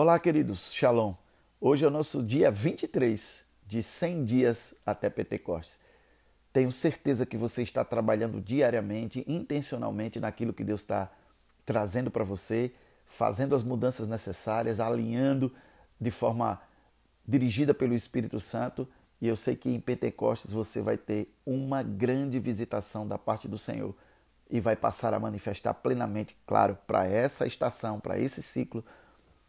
Olá, queridos, Shalom. Hoje é o nosso dia 23 de 100 dias até Pentecostes. Tenho certeza que você está trabalhando diariamente, intencionalmente naquilo que Deus está trazendo para você, fazendo as mudanças necessárias, alinhando de forma dirigida pelo Espírito Santo. E eu sei que em Pentecostes você vai ter uma grande visitação da parte do Senhor e vai passar a manifestar plenamente, claro, para essa estação, para esse ciclo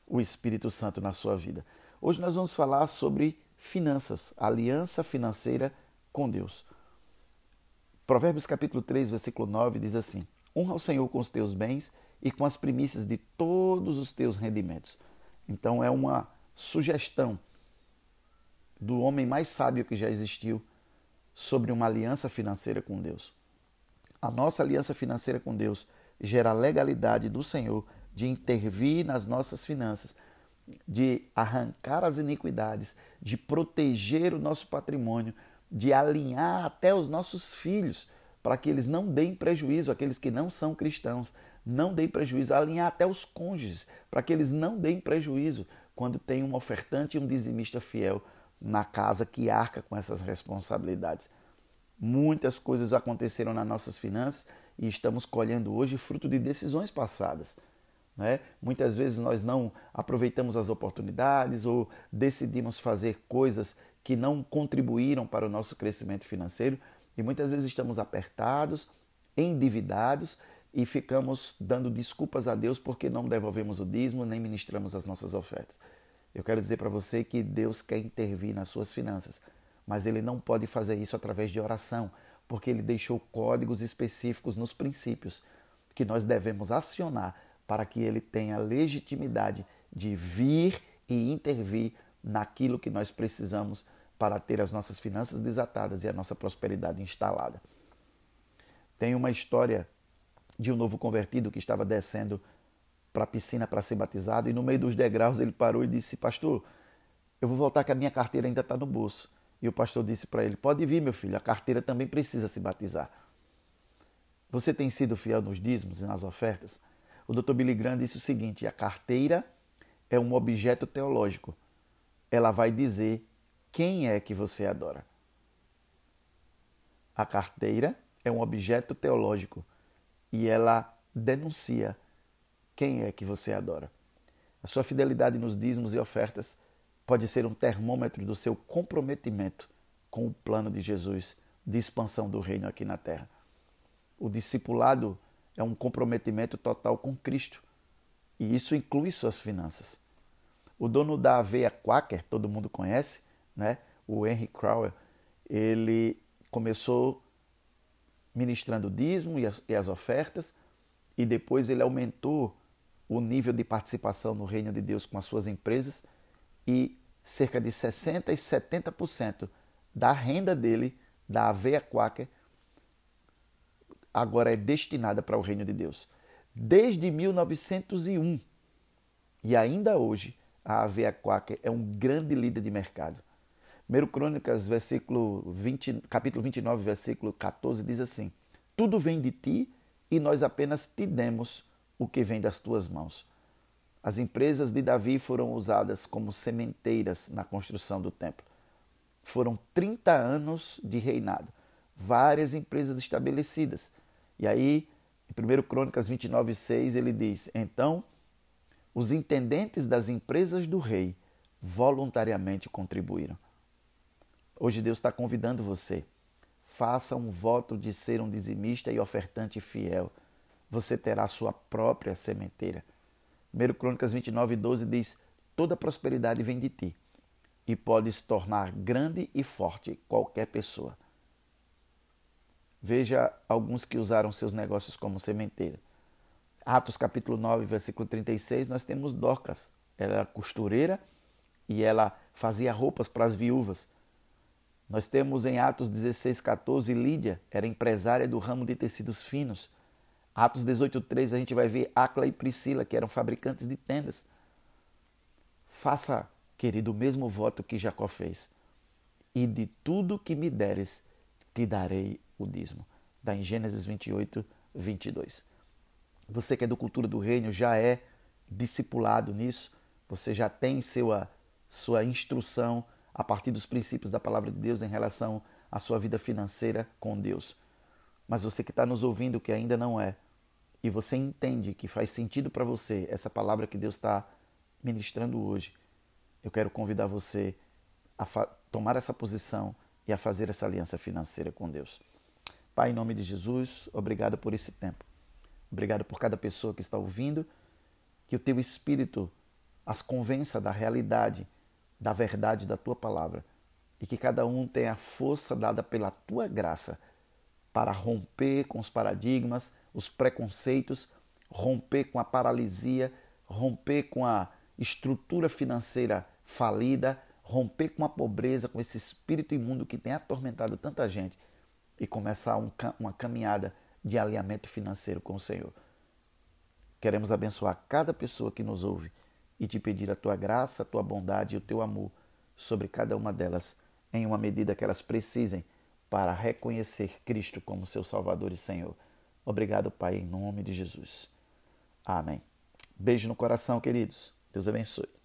o Espírito Santo na sua vida. Hoje nós vamos falar sobre finanças, aliança financeira com Deus. Provérbios capítulo 3, versículo 9 diz assim: Honra o Senhor com os teus bens e com as primícias de todos os teus rendimentos. Então é uma sugestão do homem mais sábio que já existiu sobre uma aliança financeira com Deus. A nossa aliança financeira com Deus gera a legalidade do Senhor de intervir nas nossas finanças, de arrancar as iniquidades, de proteger o nosso patrimônio, de alinhar até os nossos filhos, para que eles não deem prejuízo, aqueles que não são cristãos, não deem prejuízo, alinhar até os cônjuges, para que eles não deem prejuízo quando tem um ofertante e um dizimista fiel na casa que arca com essas responsabilidades. Muitas coisas aconteceram nas nossas finanças e estamos colhendo hoje fruto de decisões passadas. Né? Muitas vezes nós não aproveitamos as oportunidades ou decidimos fazer coisas que não contribuíram para o nosso crescimento financeiro e muitas vezes estamos apertados, endividados e ficamos dando desculpas a Deus porque não devolvemos o dízimo nem ministramos as nossas ofertas. Eu quero dizer para você que Deus quer intervir nas suas finanças, mas Ele não pode fazer isso através de oração, porque Ele deixou códigos específicos nos princípios que nós devemos acionar para que ele tenha legitimidade de vir e intervir naquilo que nós precisamos para ter as nossas finanças desatadas e a nossa prosperidade instalada. Tem uma história de um novo convertido que estava descendo para a piscina para ser batizado e no meio dos degraus ele parou e disse: Pastor, eu vou voltar que a minha carteira ainda está no bolso. E o pastor disse para ele: Pode vir, meu filho, a carteira também precisa se batizar. Você tem sido fiel nos dízimos e nas ofertas? O Dr. Billy Graham disse o seguinte: a carteira é um objeto teológico. Ela vai dizer quem é que você adora. A carteira é um objeto teológico e ela denuncia quem é que você adora. A sua fidelidade nos dízimos e ofertas pode ser um termômetro do seu comprometimento com o plano de Jesus de expansão do reino aqui na terra. O discipulado é um comprometimento total com Cristo. E isso inclui suas finanças. O dono da aveia Quaker, todo mundo conhece, né? o Henry Crowell, ele começou ministrando o dízimo e as, e as ofertas, e depois ele aumentou o nível de participação no reino de Deus com as suas empresas, e cerca de 60% e 70% da renda dele, da aveia Quaker, agora é destinada para o reino de Deus. Desde 1901 e ainda hoje, a Aveia Quaker é um grande líder de mercado. 1 Crônicas, versículo 20, capítulo 29, versículo 14, diz assim: Tudo vem de ti e nós apenas te demos o que vem das tuas mãos. As empresas de Davi foram usadas como sementeiras na construção do templo. Foram 30 anos de reinado, várias empresas estabelecidas e aí, em 1 Crônicas 29, 6, ele diz: Então, os intendentes das empresas do rei voluntariamente contribuíram. Hoje Deus está convidando você. Faça um voto de ser um dizimista e ofertante fiel. Você terá sua própria sementeira. 1 Crônicas 29, 12 diz: Toda prosperidade vem de ti, e podes tornar grande e forte qualquer pessoa. Veja alguns que usaram seus negócios como sementeira. Atos capítulo 9, versículo 36, nós temos Dorcas. Ela era costureira e ela fazia roupas para as viúvas. Nós temos em Atos 16, 14, Lídia, era empresária do ramo de tecidos finos. Atos 18, 3, a gente vai ver Acla e Priscila, que eram fabricantes de tendas. Faça, querido, o mesmo voto que Jacó fez. E de tudo que me deres, te darei o dízimo. Está em Gênesis 28, 22. Você que é do Cultura do Reino já é discipulado nisso. você já tem sua, sua instrução a partir dos princípios da palavra de Deus em relação à sua vida financeira com Deus. Mas você que está nos ouvindo que ainda não é, e você entende que faz sentido para você essa palavra que Deus está ministrando hoje, eu quero convidar você a tomar essa posição e a fazer essa aliança financeira com Deus. Pai, em nome de Jesus, obrigado por esse tempo. Obrigado por cada pessoa que está ouvindo, que o teu espírito as convença da realidade, da verdade da tua palavra e que cada um tenha a força dada pela tua graça para romper com os paradigmas, os preconceitos, romper com a paralisia, romper com a estrutura financeira falida, romper com a pobreza, com esse espírito imundo que tem atormentado tanta gente e começar um, uma caminhada de alinhamento financeiro com o Senhor. Queremos abençoar cada pessoa que nos ouve e te pedir a tua graça, a tua bondade e o teu amor sobre cada uma delas, em uma medida que elas precisem para reconhecer Cristo como seu Salvador e Senhor. Obrigado, Pai, em nome de Jesus. Amém. Beijo no coração, queridos. Deus abençoe.